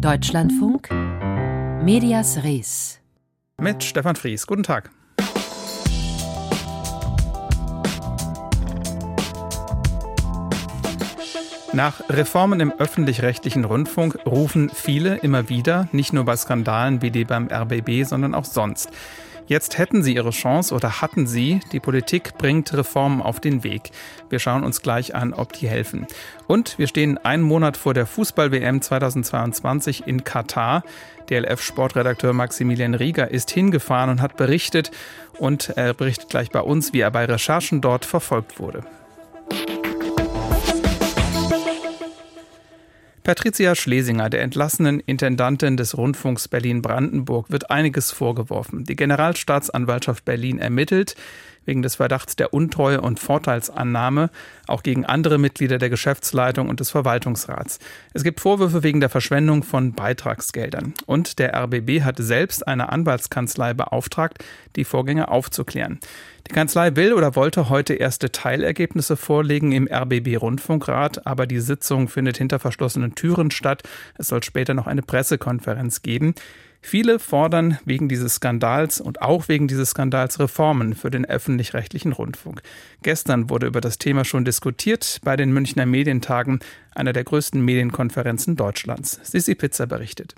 Deutschlandfunk Medias Res mit Stefan Fries. Guten Tag. Nach Reformen im öffentlich-rechtlichen Rundfunk rufen viele immer wieder, nicht nur bei Skandalen wie die beim RBB, sondern auch sonst. Jetzt hätten sie ihre Chance oder hatten sie. Die Politik bringt Reformen auf den Weg. Wir schauen uns gleich an, ob die helfen. Und wir stehen einen Monat vor der Fußball-WM 2022 in Katar. DLF-Sportredakteur Maximilian Rieger ist hingefahren und hat berichtet. Und er berichtet gleich bei uns, wie er bei Recherchen dort verfolgt wurde. Patricia Schlesinger, der entlassenen Intendantin des Rundfunks Berlin-Brandenburg, wird einiges vorgeworfen. Die Generalstaatsanwaltschaft Berlin ermittelt wegen des Verdachts der Untreue und Vorteilsannahme, auch gegen andere Mitglieder der Geschäftsleitung und des Verwaltungsrats. Es gibt Vorwürfe wegen der Verschwendung von Beitragsgeldern. Und der RBB hat selbst eine Anwaltskanzlei beauftragt, die Vorgänge aufzuklären. Die Kanzlei will oder wollte heute erste Teilergebnisse vorlegen im RBB Rundfunkrat, aber die Sitzung findet hinter verschlossenen Türen statt. Es soll später noch eine Pressekonferenz geben. Viele fordern wegen dieses Skandals und auch wegen dieses Skandals Reformen für den öffentlich-rechtlichen Rundfunk. Gestern wurde über das Thema schon diskutiert bei den Münchner Medientagen, einer der größten Medienkonferenzen Deutschlands. Sissi Pizza berichtet.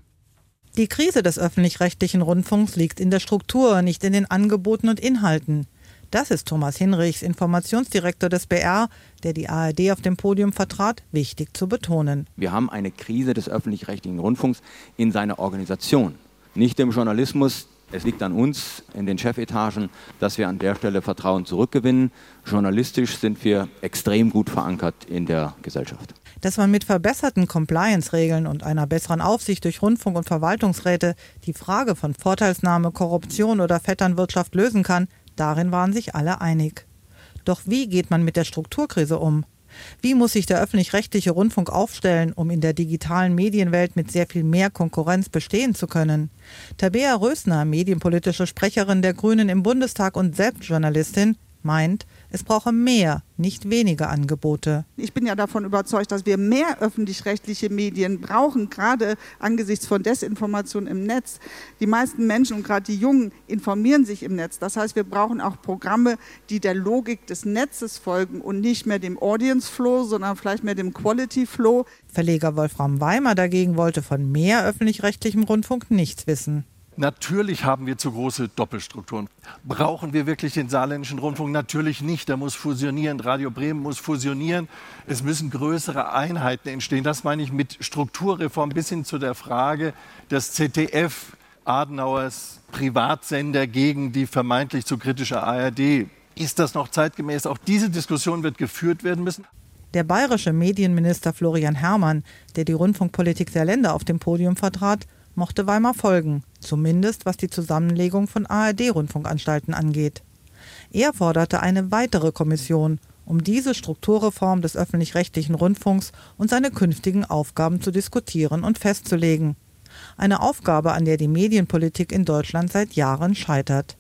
Die Krise des öffentlich-rechtlichen Rundfunks liegt in der Struktur, nicht in den Angeboten und Inhalten. Das ist Thomas Hinrichs, Informationsdirektor des BR, der die ARD auf dem Podium vertrat, wichtig zu betonen. Wir haben eine Krise des öffentlich-rechtlichen Rundfunks in seiner Organisation nicht dem Journalismus. Es liegt an uns in den Chefetagen, dass wir an der Stelle Vertrauen zurückgewinnen. Journalistisch sind wir extrem gut verankert in der Gesellschaft. Dass man mit verbesserten Compliance-Regeln und einer besseren Aufsicht durch Rundfunk und Verwaltungsräte die Frage von Vorteilsnahme, Korruption oder Vetternwirtschaft lösen kann, darin waren sich alle einig. Doch wie geht man mit der Strukturkrise um? Wie muss sich der öffentlich-rechtliche Rundfunk aufstellen, um in der digitalen Medienwelt mit sehr viel mehr Konkurrenz bestehen zu können? Tabea Rösner, medienpolitische Sprecherin der Grünen im Bundestag und selbst Journalistin, meint, es brauche mehr, nicht weniger Angebote. Ich bin ja davon überzeugt, dass wir mehr öffentlich-rechtliche Medien brauchen, gerade angesichts von Desinformation im Netz. Die meisten Menschen und gerade die Jungen informieren sich im Netz. Das heißt, wir brauchen auch Programme, die der Logik des Netzes folgen und nicht mehr dem Audience Flow, sondern vielleicht mehr dem Quality Flow. Verleger Wolfram Weimer dagegen wollte von mehr öffentlich-rechtlichem Rundfunk nichts wissen. Natürlich haben wir zu große Doppelstrukturen. Brauchen wir wirklich den saarländischen Rundfunk? Natürlich nicht. Der muss fusionieren. Radio Bremen muss fusionieren. Es müssen größere Einheiten entstehen. Das meine ich mit Strukturreform bis hin zu der Frage des ZDF, Adenauers Privatsender gegen die vermeintlich zu kritische ARD. Ist das noch zeitgemäß? Auch diese Diskussion wird geführt werden müssen. Der bayerische Medienminister Florian Herrmann, der die Rundfunkpolitik der Länder auf dem Podium vertrat, mochte Weimar folgen, zumindest was die Zusammenlegung von ARD-Rundfunkanstalten angeht. Er forderte eine weitere Kommission, um diese Strukturreform des öffentlich-rechtlichen Rundfunks und seine künftigen Aufgaben zu diskutieren und festzulegen. Eine Aufgabe, an der die Medienpolitik in Deutschland seit Jahren scheitert.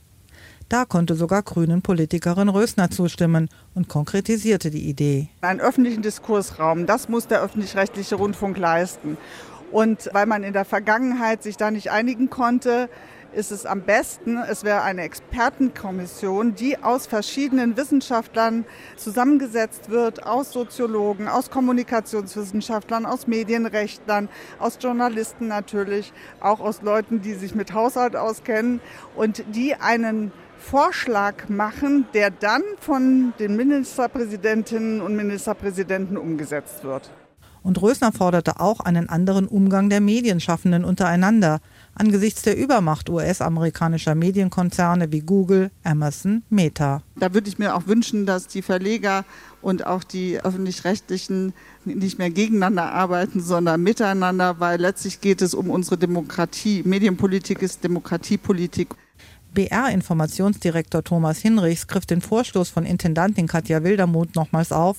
Da konnte sogar grünen Politikerin Rösner zustimmen und konkretisierte die Idee. Einen öffentlichen Diskursraum, das muss der öffentlich-rechtliche Rundfunk leisten. Und weil man in der Vergangenheit sich da nicht einigen konnte, ist es am besten, es wäre eine Expertenkommission, die aus verschiedenen Wissenschaftlern zusammengesetzt wird, aus Soziologen, aus Kommunikationswissenschaftlern, aus Medienrechtlern, aus Journalisten natürlich, auch aus Leuten, die sich mit Haushalt auskennen und die einen Vorschlag machen, der dann von den Ministerpräsidentinnen und Ministerpräsidenten umgesetzt wird. Und Rösner forderte auch einen anderen Umgang der Medienschaffenden untereinander angesichts der Übermacht US-amerikanischer Medienkonzerne wie Google, Amazon, Meta. Da würde ich mir auch wünschen, dass die Verleger und auch die öffentlich-rechtlichen nicht mehr gegeneinander arbeiten, sondern miteinander, weil letztlich geht es um unsere Demokratie. Medienpolitik ist Demokratiepolitik. BR-Informationsdirektor Thomas Hinrichs griff den Vorstoß von Intendantin Katja Wildermuth nochmals auf,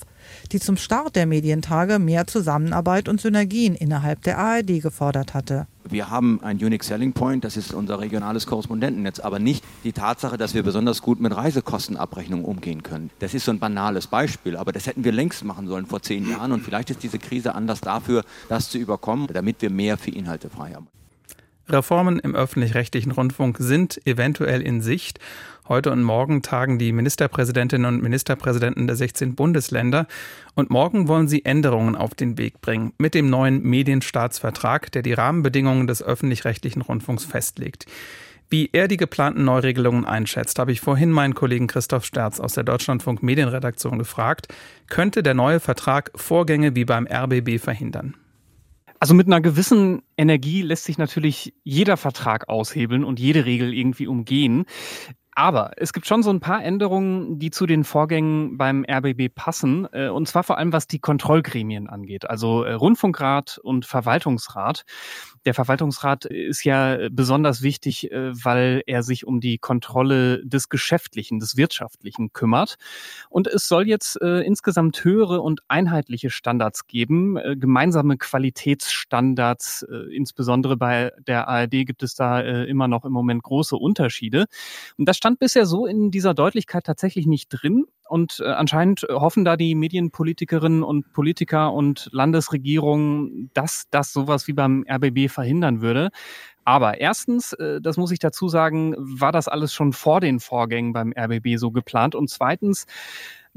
die zum Start der Medientage mehr Zusammenarbeit und Synergien innerhalb der ARD gefordert hatte. Wir haben ein Unique Selling Point, das ist unser regionales Korrespondentennetz, aber nicht die Tatsache, dass wir besonders gut mit Reisekostenabrechnungen umgehen können. Das ist so ein banales Beispiel, aber das hätten wir längst machen sollen vor zehn Jahren und vielleicht ist diese Krise anders dafür, das zu überkommen, damit wir mehr für Inhalte frei haben. Reformen im öffentlich-rechtlichen Rundfunk sind eventuell in Sicht. Heute und morgen tagen die Ministerpräsidentinnen und Ministerpräsidenten der 16 Bundesländer und morgen wollen sie Änderungen auf den Weg bringen mit dem neuen Medienstaatsvertrag, der die Rahmenbedingungen des öffentlich-rechtlichen Rundfunks festlegt. Wie er die geplanten Neuregelungen einschätzt, habe ich vorhin meinen Kollegen Christoph Sterz aus der Deutschlandfunk Medienredaktion gefragt. Könnte der neue Vertrag Vorgänge wie beim RBB verhindern? Also mit einer gewissen Energie lässt sich natürlich jeder Vertrag aushebeln und jede Regel irgendwie umgehen. Aber es gibt schon so ein paar Änderungen, die zu den Vorgängen beim RBB passen. Äh, und zwar vor allem, was die Kontrollgremien angeht. Also äh, Rundfunkrat und Verwaltungsrat. Der Verwaltungsrat ist ja besonders wichtig, äh, weil er sich um die Kontrolle des Geschäftlichen, des Wirtschaftlichen kümmert. Und es soll jetzt äh, insgesamt höhere und einheitliche Standards geben, äh, gemeinsame Qualitätsstandards. Äh, insbesondere bei der ARD gibt es da immer noch im Moment große Unterschiede. Und das stand bisher so in dieser Deutlichkeit tatsächlich nicht drin. Und äh, anscheinend hoffen da die Medienpolitikerinnen und Politiker und Landesregierungen, dass das sowas wie beim RBB verhindern würde. Aber erstens, äh, das muss ich dazu sagen, war das alles schon vor den Vorgängen beim RBB so geplant. Und zweitens,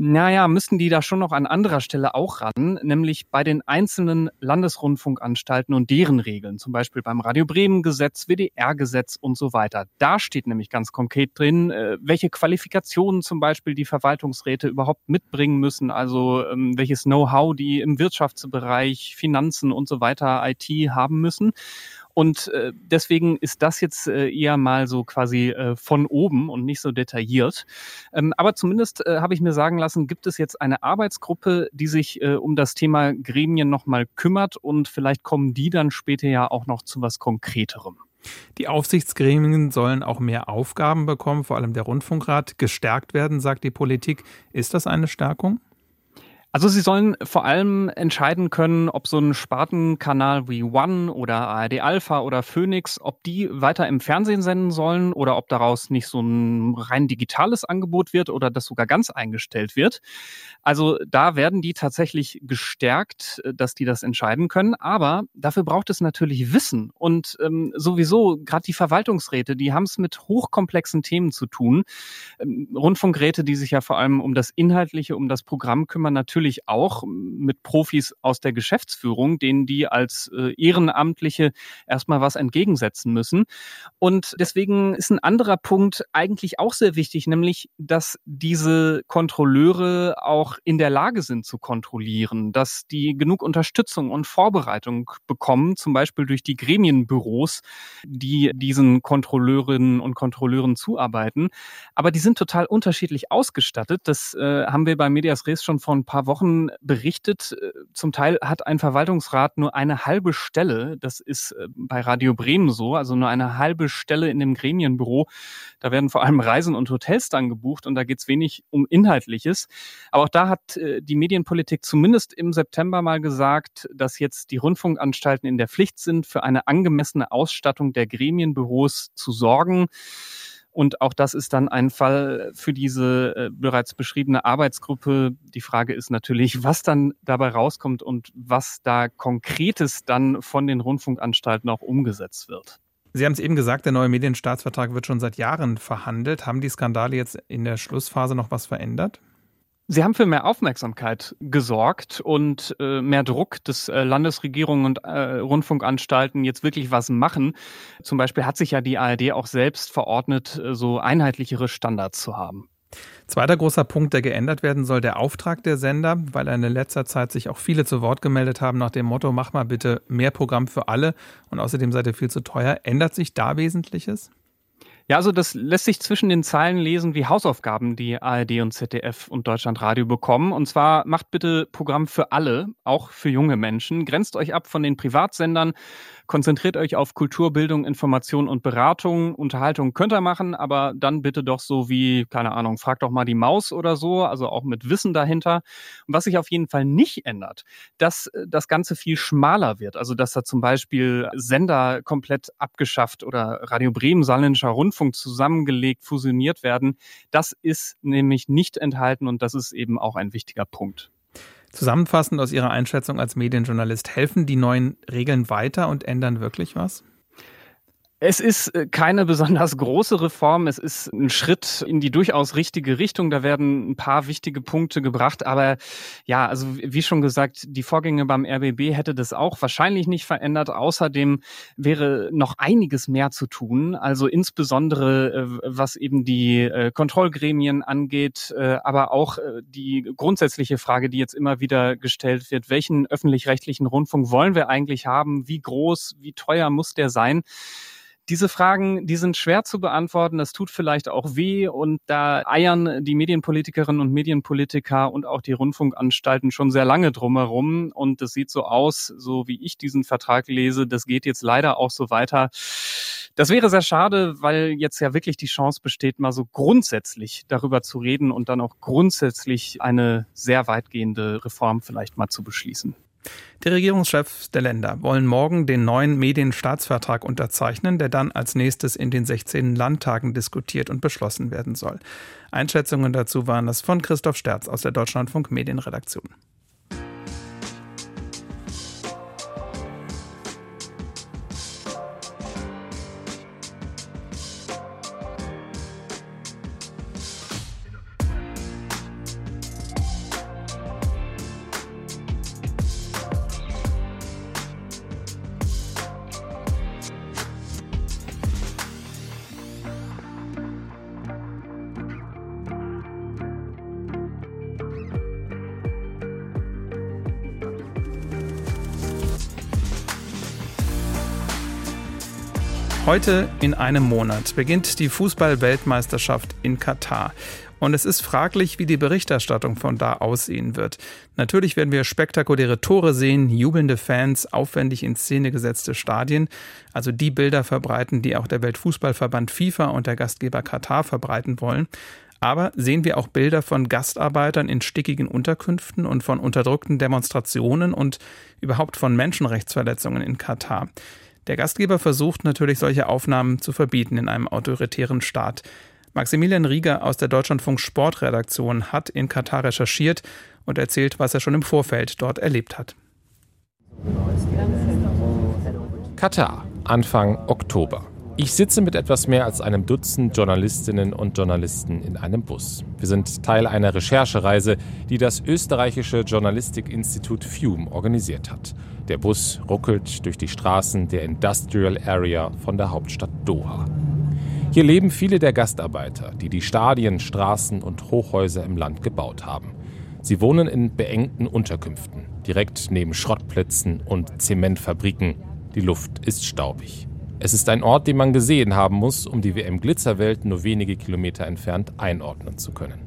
naja, müssten die da schon noch an anderer Stelle auch ran, nämlich bei den einzelnen Landesrundfunkanstalten und deren Regeln, zum Beispiel beim Radio Bremen Gesetz, WDR-Gesetz und so weiter. Da steht nämlich ganz konkret drin, äh, welche Qualifikationen zum Beispiel die Verwaltungsräte überhaupt mitbringen müssen, also ähm, welches Know-how die im Wirtschaftsbereich, Finanzen und so weiter, IT haben müssen. Und äh, deswegen ist das jetzt äh, eher mal so quasi äh, von oben und nicht so detailliert. Ähm, aber zumindest äh, habe ich mir sagen lassen, gibt es jetzt eine Arbeitsgruppe, die sich äh, um das Thema Gremien nochmal kümmert und vielleicht kommen die dann später ja auch noch zu was Konkreterem. Die Aufsichtsgremien sollen auch mehr Aufgaben bekommen, vor allem der Rundfunkrat gestärkt werden, sagt die Politik. Ist das eine Stärkung? Also sie sollen vor allem entscheiden können, ob so ein Spartenkanal wie One oder ARD Alpha oder Phoenix, ob die weiter im Fernsehen senden sollen oder ob daraus nicht so ein rein digitales Angebot wird oder das sogar ganz eingestellt wird. Also da werden die tatsächlich gestärkt, dass die das entscheiden können. Aber dafür braucht es natürlich Wissen. Und ähm, sowieso, gerade die Verwaltungsräte, die haben es mit hochkomplexen Themen zu tun. Ähm, Rundfunkräte, die sich ja vor allem um das Inhaltliche, um das Programm kümmern, natürlich natürlich auch mit Profis aus der Geschäftsführung, denen die als äh, Ehrenamtliche erstmal was entgegensetzen müssen. Und deswegen ist ein anderer Punkt eigentlich auch sehr wichtig, nämlich, dass diese Kontrolleure auch in der Lage sind zu kontrollieren, dass die genug Unterstützung und Vorbereitung bekommen, zum Beispiel durch die Gremienbüros, die diesen Kontrolleurinnen und Kontrolleuren zuarbeiten. Aber die sind total unterschiedlich ausgestattet. Das äh, haben wir bei Medias Res schon vor ein paar Wochen Wochen berichtet. Äh, zum Teil hat ein Verwaltungsrat nur eine halbe Stelle. Das ist äh, bei Radio Bremen so, also nur eine halbe Stelle in dem Gremienbüro. Da werden vor allem Reisen und Hotels dann gebucht und da geht es wenig um Inhaltliches. Aber auch da hat äh, die Medienpolitik zumindest im September mal gesagt, dass jetzt die Rundfunkanstalten in der Pflicht sind, für eine angemessene Ausstattung der Gremienbüros zu sorgen. Und auch das ist dann ein Fall für diese äh, bereits beschriebene Arbeitsgruppe. Die Frage ist natürlich, was dann dabei rauskommt und was da Konkretes dann von den Rundfunkanstalten auch umgesetzt wird. Sie haben es eben gesagt, der neue Medienstaatsvertrag wird schon seit Jahren verhandelt. Haben die Skandale jetzt in der Schlussphase noch was verändert? Sie haben für mehr Aufmerksamkeit gesorgt und äh, mehr Druck, dass äh, Landesregierungen und äh, Rundfunkanstalten jetzt wirklich was machen. Zum Beispiel hat sich ja die ARD auch selbst verordnet, äh, so einheitlichere Standards zu haben. Zweiter großer Punkt, der geändert werden soll, der Auftrag der Sender, weil in letzter Zeit sich auch viele zu Wort gemeldet haben nach dem Motto, mach mal bitte mehr Programm für alle und außerdem seid ihr viel zu teuer. Ändert sich da Wesentliches? Ja, also das lässt sich zwischen den Zeilen lesen, wie Hausaufgaben die ARD und ZDF und Deutschlandradio bekommen. Und zwar macht bitte Programm für alle, auch für junge Menschen. Grenzt euch ab von den Privatsendern, konzentriert euch auf Kultur, Bildung, Information und Beratung. Unterhaltung könnt ihr machen, aber dann bitte doch so wie, keine Ahnung, fragt doch mal die Maus oder so, also auch mit Wissen dahinter. Und was sich auf jeden Fall nicht ändert, dass äh, das Ganze viel schmaler wird. Also dass da zum Beispiel Sender komplett abgeschafft oder Radio Bremen, Saarländischer Rundfunk zusammengelegt, fusioniert werden. Das ist nämlich nicht enthalten und das ist eben auch ein wichtiger Punkt. Zusammenfassend aus Ihrer Einschätzung als Medienjournalist, helfen die neuen Regeln weiter und ändern wirklich was? Es ist äh, keine besonders große Reform. Es ist ein Schritt in die durchaus richtige Richtung. Da werden ein paar wichtige Punkte gebracht. Aber ja, also wie schon gesagt, die Vorgänge beim RBB hätte das auch wahrscheinlich nicht verändert. Außerdem wäre noch einiges mehr zu tun. Also insbesondere äh, was eben die äh, Kontrollgremien angeht, aber auch die grundsätzliche Frage, die jetzt immer wieder gestellt wird. Welchen öffentlich-rechtlichen Rundfunk wollen wir eigentlich haben? Wie groß, wie teuer muss der sein? Diese Fragen, die sind schwer zu beantworten. Das tut vielleicht auch weh. Und da eiern die Medienpolitikerinnen und Medienpolitiker und auch die Rundfunkanstalten schon sehr lange drumherum. Und das sieht so aus, so wie ich diesen Vertrag lese. Das geht jetzt leider auch so weiter. Das wäre sehr schade, weil jetzt ja wirklich die Chance besteht, mal so grundsätzlich darüber zu reden und dann auch grundsätzlich eine sehr weitgehende Reform vielleicht mal zu beschließen. Die Regierungschefs der Länder wollen morgen den neuen Medienstaatsvertrag unterzeichnen, der dann als nächstes in den 16 Landtagen diskutiert und beschlossen werden soll. Einschätzungen dazu waren das von Christoph Sterz aus der Deutschlandfunk Medienredaktion. Heute in einem Monat beginnt die Fußball-Weltmeisterschaft in Katar. Und es ist fraglich, wie die Berichterstattung von da aussehen wird. Natürlich werden wir spektakuläre Tore sehen, jubelnde Fans, aufwendig in Szene gesetzte Stadien, also die Bilder verbreiten, die auch der Weltfußballverband FIFA und der Gastgeber Katar verbreiten wollen. Aber sehen wir auch Bilder von Gastarbeitern in stickigen Unterkünften und von unterdrückten Demonstrationen und überhaupt von Menschenrechtsverletzungen in Katar. Der Gastgeber versucht natürlich solche Aufnahmen zu verbieten in einem autoritären Staat. Maximilian Rieger aus der Deutschlandfunk Sportredaktion hat in Katar recherchiert und erzählt, was er schon im Vorfeld dort erlebt hat. Katar, Anfang Oktober. Ich sitze mit etwas mehr als einem Dutzend Journalistinnen und Journalisten in einem Bus. Wir sind Teil einer Recherchereise, die das österreichische Journalistikinstitut FUME organisiert hat. Der Bus ruckelt durch die Straßen der Industrial Area von der Hauptstadt Doha. Hier leben viele der Gastarbeiter, die die Stadien, Straßen und Hochhäuser im Land gebaut haben. Sie wohnen in beengten Unterkünften, direkt neben Schrottplätzen und Zementfabriken. Die Luft ist staubig. Es ist ein Ort, den man gesehen haben muss, um die WM Glitzerwelt nur wenige Kilometer entfernt einordnen zu können.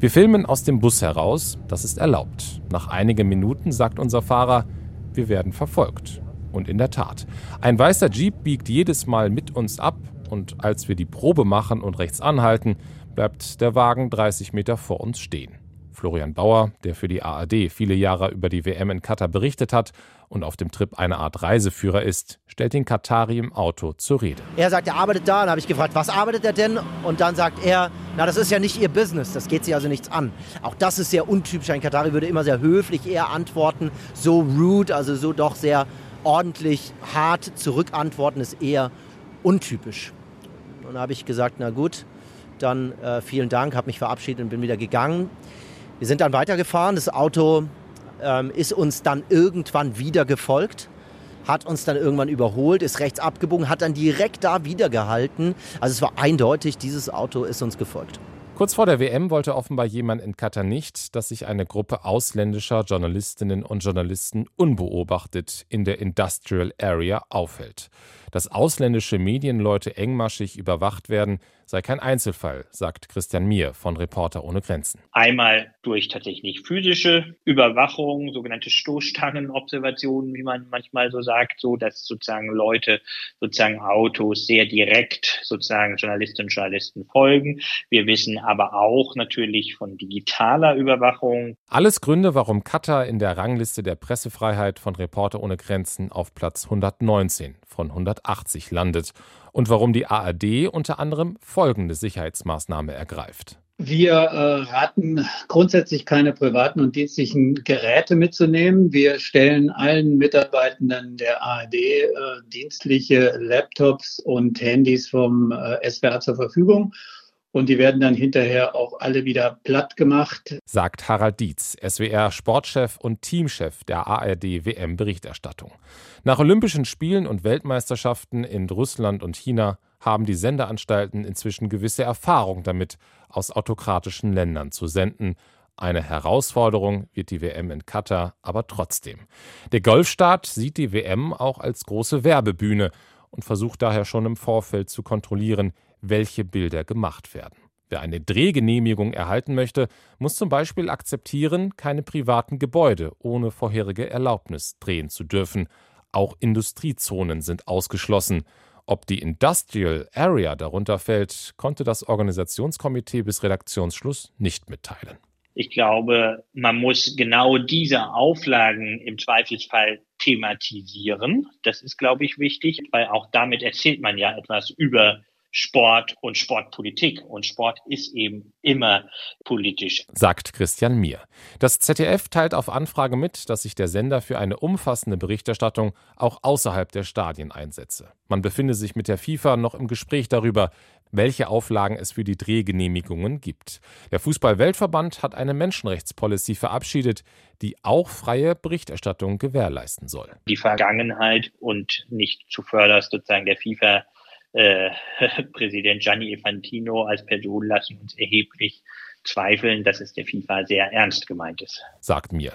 Wir filmen aus dem Bus heraus, das ist erlaubt. Nach einigen Minuten sagt unser Fahrer, wir werden verfolgt. Und in der Tat, ein weißer Jeep biegt jedes Mal mit uns ab und als wir die Probe machen und rechts anhalten, bleibt der Wagen 30 Meter vor uns stehen. Florian Bauer, der für die ARD viele Jahre über die WM in Katar berichtet hat und auf dem Trip eine Art Reiseführer ist, stellt den Katari im Auto zur Rede. Er sagt, er arbeitet da. Dann habe ich gefragt, was arbeitet er denn? Und dann sagt er, na, das ist ja nicht ihr Business, das geht sie also nichts an. Auch das ist sehr untypisch. Ein Katari würde immer sehr höflich eher antworten, so rude, also so doch sehr ordentlich, hart zurückantworten, ist eher untypisch. Und dann habe ich gesagt, na gut, dann äh, vielen Dank, habe mich verabschiedet und bin wieder gegangen. Wir sind dann weitergefahren. Das Auto ähm, ist uns dann irgendwann wieder gefolgt, hat uns dann irgendwann überholt, ist rechts abgebogen, hat dann direkt da wieder gehalten. Also es war eindeutig, dieses Auto ist uns gefolgt. Kurz vor der WM wollte offenbar jemand in Katar nicht, dass sich eine Gruppe ausländischer Journalistinnen und Journalisten unbeobachtet in der Industrial Area aufhält. Dass ausländische Medienleute engmaschig überwacht werden, sei kein Einzelfall, sagt Christian Mier von Reporter ohne Grenzen. Einmal durch tatsächlich physische Überwachung, sogenannte Stoßstangenobservationen, wie man manchmal so sagt, so dass sozusagen Leute sozusagen Autos sehr direkt sozusagen Journalistinnen und Journalisten folgen. Wir wissen aber auch natürlich von digitaler Überwachung. Alles Gründe, warum Katar in der Rangliste der Pressefreiheit von Reporter ohne Grenzen auf Platz 119 von 180 landet und warum die ARD unter anderem folgende Sicherheitsmaßnahme ergreift. Wir äh, raten grundsätzlich keine privaten und dienstlichen Geräte mitzunehmen. Wir stellen allen Mitarbeitenden der ARD äh, dienstliche Laptops und Handys vom äh, SWR zur Verfügung und die werden dann hinterher auch alle wieder platt gemacht. Sagt Harald Dietz, SWR-Sportchef und Teamchef der ARD-WM-Berichterstattung. Nach Olympischen Spielen und Weltmeisterschaften in Russland und China haben die Sendeanstalten inzwischen gewisse Erfahrung damit, aus autokratischen Ländern zu senden. Eine Herausforderung wird die WM in Katar aber trotzdem. Der Golfstaat sieht die WM auch als große Werbebühne und versucht daher schon im Vorfeld zu kontrollieren, welche Bilder gemacht werden. Wer eine Drehgenehmigung erhalten möchte, muss zum Beispiel akzeptieren, keine privaten Gebäude ohne vorherige Erlaubnis drehen zu dürfen. Auch Industriezonen sind ausgeschlossen. Ob die Industrial Area darunter fällt, konnte das Organisationskomitee bis Redaktionsschluss nicht mitteilen. Ich glaube, man muss genau diese Auflagen im Zweifelsfall thematisieren. Das ist, glaube ich, wichtig, weil auch damit erzählt man ja etwas über Sport und Sportpolitik. Und Sport ist eben immer politisch. Sagt Christian Mier. Das ZDF teilt auf Anfrage mit, dass sich der Sender für eine umfassende Berichterstattung auch außerhalb der Stadien einsetze. Man befinde sich mit der FIFA noch im Gespräch darüber, welche Auflagen es für die Drehgenehmigungen gibt. Der Fußball-Weltverband hat eine Menschenrechtspolicy verabschiedet, die auch freie Berichterstattung gewährleisten soll. Die Vergangenheit und nicht zuvörderst sozusagen der FIFA äh, Präsident Gianni Infantino als Person lassen uns erheblich zweifeln, dass es der FIFA sehr ernst gemeint ist. Sagt mir.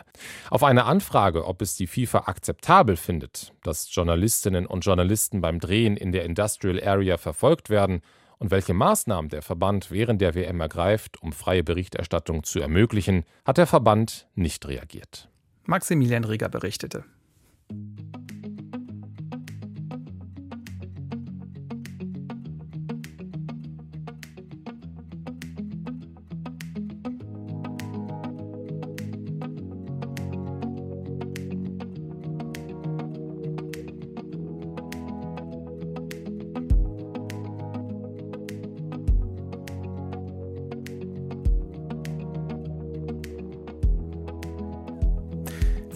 Auf eine Anfrage, ob es die FIFA akzeptabel findet, dass Journalistinnen und Journalisten beim Drehen in der Industrial Area verfolgt werden und welche Maßnahmen der Verband während der WM ergreift, um freie Berichterstattung zu ermöglichen, hat der Verband nicht reagiert. Maximilian Rieger berichtete.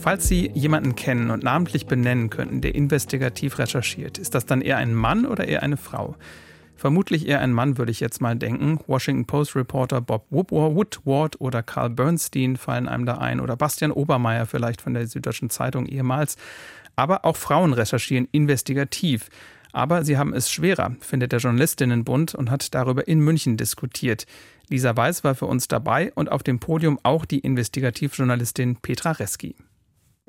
Falls Sie jemanden kennen und namentlich benennen könnten, der investigativ recherchiert, ist das dann eher ein Mann oder eher eine Frau? Vermutlich eher ein Mann, würde ich jetzt mal denken. Washington Post Reporter Bob Woodward oder Carl Bernstein fallen einem da ein oder Bastian Obermeier vielleicht von der Süddeutschen Zeitung ehemals. Aber auch Frauen recherchieren investigativ. Aber sie haben es schwerer, findet der Journalistinnenbund und hat darüber in München diskutiert. Lisa Weiß war für uns dabei und auf dem Podium auch die Investigativjournalistin Petra Reski.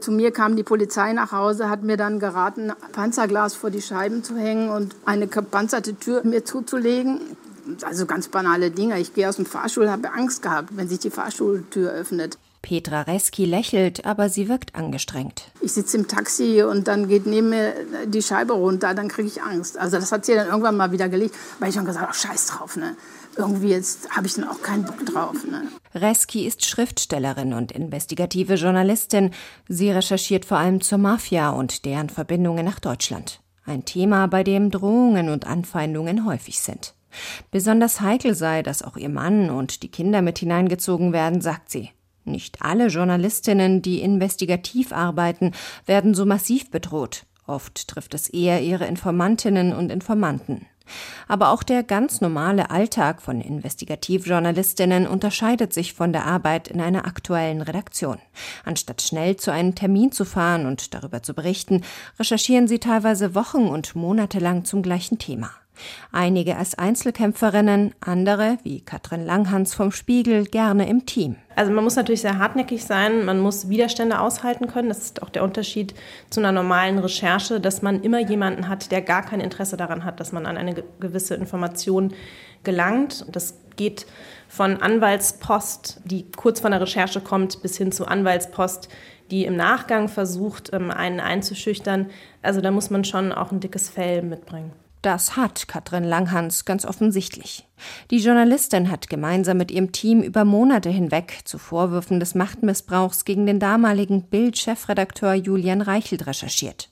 Zu mir kam die Polizei nach Hause, hat mir dann geraten, Panzerglas vor die Scheiben zu hängen und eine gepanzerte Tür mir zuzulegen. Also ganz banale Dinge. Ich gehe aus dem Fahrstuhl, habe Angst gehabt, wenn sich die Fahrstuhltür öffnet. Petra Reski lächelt, aber sie wirkt angestrengt. Ich sitze im Taxi und dann geht neben mir die Scheibe runter, dann kriege ich Angst. Also das hat sie dann irgendwann mal wieder gelegt, weil ich schon gesagt habe, scheiß drauf, ne? irgendwie jetzt habe ich dann auch keinen Bock drauf. Ne? Reski ist Schriftstellerin und investigative Journalistin. Sie recherchiert vor allem zur Mafia und deren Verbindungen nach Deutschland. Ein Thema, bei dem Drohungen und Anfeindungen häufig sind. Besonders heikel sei, dass auch ihr Mann und die Kinder mit hineingezogen werden, sagt sie. Nicht alle Journalistinnen, die investigativ arbeiten, werden so massiv bedroht. Oft trifft es eher ihre Informantinnen und Informanten. Aber auch der ganz normale Alltag von Investigativjournalistinnen unterscheidet sich von der Arbeit in einer aktuellen Redaktion. Anstatt schnell zu einem Termin zu fahren und darüber zu berichten, recherchieren sie teilweise Wochen und Monate lang zum gleichen Thema. Einige als Einzelkämpferinnen, andere, wie Katrin Langhans vom Spiegel, gerne im Team. Also man muss natürlich sehr hartnäckig sein, man muss Widerstände aushalten können. Das ist auch der Unterschied zu einer normalen Recherche, dass man immer jemanden hat, der gar kein Interesse daran hat, dass man an eine gewisse Information gelangt. Das geht von Anwaltspost, die kurz vor der Recherche kommt, bis hin zu Anwaltspost, die im Nachgang versucht, ähm, einen einzuschüchtern. Also da muss man schon auch ein dickes Fell mitbringen. Das hat Katrin Langhans ganz offensichtlich. Die Journalistin hat gemeinsam mit ihrem Team über Monate hinweg zu Vorwürfen des Machtmissbrauchs gegen den damaligen Bild-Chefredakteur Julian Reichelt recherchiert.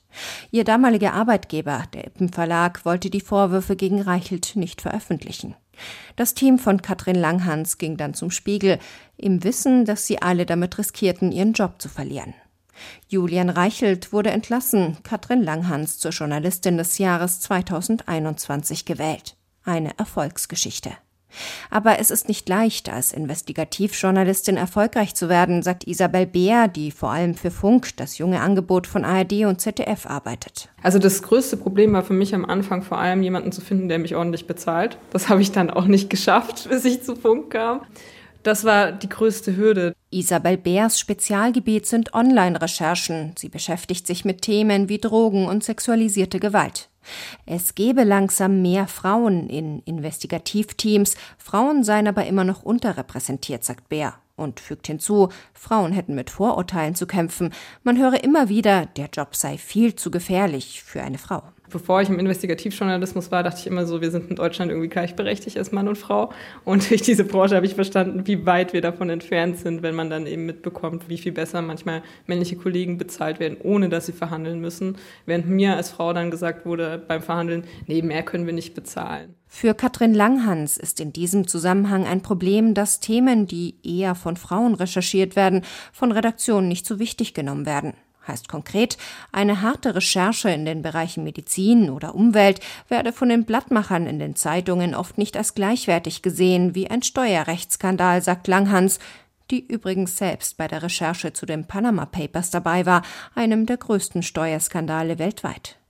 Ihr damaliger Arbeitgeber, der Ippen Verlag, wollte die Vorwürfe gegen Reichelt nicht veröffentlichen. Das Team von Katrin Langhans ging dann zum Spiegel, im Wissen, dass sie alle damit riskierten, ihren Job zu verlieren. Julian Reichelt wurde entlassen, Katrin Langhans zur Journalistin des Jahres 2021 gewählt. Eine Erfolgsgeschichte. Aber es ist nicht leicht, als Investigativjournalistin erfolgreich zu werden, sagt Isabel Beer, die vor allem für Funk, das junge Angebot von ARD und ZDF arbeitet. Also das größte Problem war für mich am Anfang vor allem jemanden zu finden, der mich ordentlich bezahlt. Das habe ich dann auch nicht geschafft, bis ich zu Funk kam. Das war die größte Hürde. Isabel Beers Spezialgebiet sind Online-Recherchen. Sie beschäftigt sich mit Themen wie Drogen und sexualisierte Gewalt. Es gebe langsam mehr Frauen in Investigativteams, Frauen seien aber immer noch unterrepräsentiert, sagt Bär und fügt hinzu, Frauen hätten mit Vorurteilen zu kämpfen. Man höre immer wieder, der Job sei viel zu gefährlich für eine Frau bevor ich im Investigativjournalismus war, dachte ich immer so, wir sind in Deutschland irgendwie gleichberechtigt als Mann und Frau. Und durch diese Branche habe ich verstanden, wie weit wir davon entfernt sind, wenn man dann eben mitbekommt, wie viel besser manchmal männliche Kollegen bezahlt werden, ohne dass sie verhandeln müssen. Während mir als Frau dann gesagt wurde beim Verhandeln, nee, mehr können wir nicht bezahlen. Für Katrin Langhans ist in diesem Zusammenhang ein Problem, dass Themen, die eher von Frauen recherchiert werden, von Redaktionen nicht so wichtig genommen werden. Heißt konkret, eine harte Recherche in den Bereichen Medizin oder Umwelt werde von den Blattmachern in den Zeitungen oft nicht als gleichwertig gesehen wie ein Steuerrechtsskandal, sagt Langhans, die übrigens selbst bei der Recherche zu den Panama Papers dabei war, einem der größten Steuerskandale weltweit.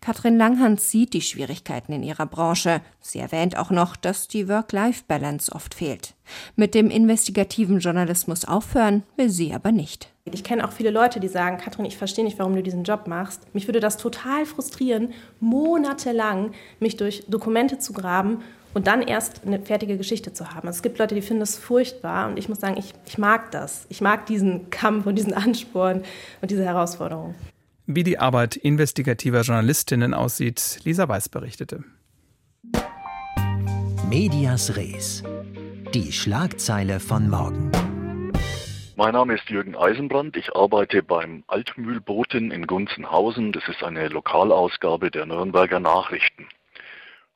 Katrin Langhans sieht die Schwierigkeiten in ihrer Branche. Sie erwähnt auch noch, dass die Work-Life-Balance oft fehlt. Mit dem investigativen Journalismus aufhören will sie aber nicht. Ich kenne auch viele Leute, die sagen, Katrin, ich verstehe nicht, warum du diesen Job machst. Mich würde das total frustrieren, monatelang mich durch Dokumente zu graben und dann erst eine fertige Geschichte zu haben. Also es gibt Leute, die finden das furchtbar und ich muss sagen, ich, ich mag das. Ich mag diesen Kampf und diesen Ansporn und diese Herausforderung. Wie die Arbeit investigativer Journalistinnen aussieht, Lisa Weiß berichtete. Medias Res. Die Schlagzeile von morgen. Mein Name ist Jürgen Eisenbrand. Ich arbeite beim Altmühlboten in Gunzenhausen. Das ist eine Lokalausgabe der Nürnberger Nachrichten.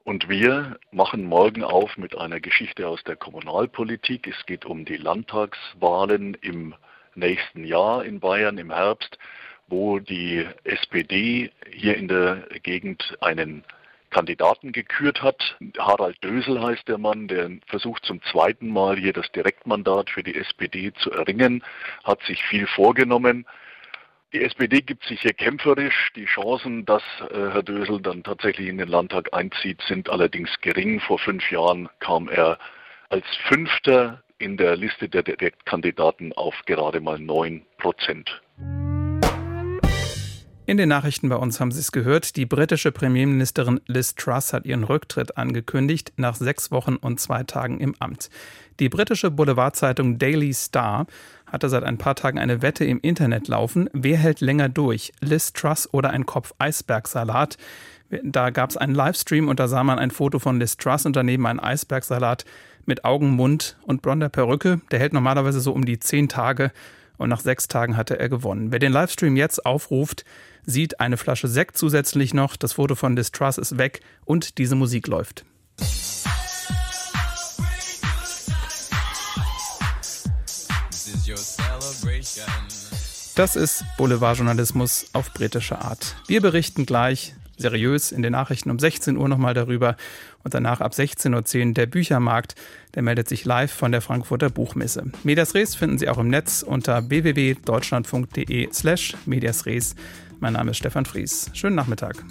Und wir machen morgen auf mit einer Geschichte aus der Kommunalpolitik. Es geht um die Landtagswahlen im nächsten Jahr in Bayern im Herbst wo die SPD hier in der Gegend einen Kandidaten gekürt hat. Harald Dösel heißt der Mann, der versucht zum zweiten Mal hier das Direktmandat für die SPD zu erringen, hat sich viel vorgenommen. Die SPD gibt sich hier kämpferisch. Die Chancen, dass äh, Herr Dösel dann tatsächlich in den Landtag einzieht, sind allerdings gering. Vor fünf Jahren kam er als Fünfter in der Liste der Direktkandidaten auf gerade mal neun Prozent. In den Nachrichten bei uns haben Sie es gehört. Die britische Premierministerin Liz Truss hat ihren Rücktritt angekündigt nach sechs Wochen und zwei Tagen im Amt. Die britische Boulevardzeitung Daily Star hatte seit ein paar Tagen eine Wette im Internet laufen. Wer hält länger durch? Liz Truss oder ein Kopf Eisbergsalat? Da gab es einen Livestream und da sah man ein Foto von Liz Truss und daneben einen Eisbergsalat mit Augen, Mund und blonder Perücke. Der hält normalerweise so um die zehn Tage und nach sechs Tagen hatte er gewonnen. Wer den Livestream jetzt aufruft, sieht eine Flasche Sekt zusätzlich noch, das Foto von Distrust ist weg und diese Musik läuft. Das ist Boulevardjournalismus auf britische Art. Wir berichten gleich seriös in den Nachrichten um 16 Uhr nochmal darüber und danach ab 16.10 Uhr der Büchermarkt. Der meldet sich live von der Frankfurter Buchmesse. Medias Res finden Sie auch im Netz unter www.deutschlandfunk.de slash mediasres. Mein Name ist Stefan Fries. Schönen Nachmittag.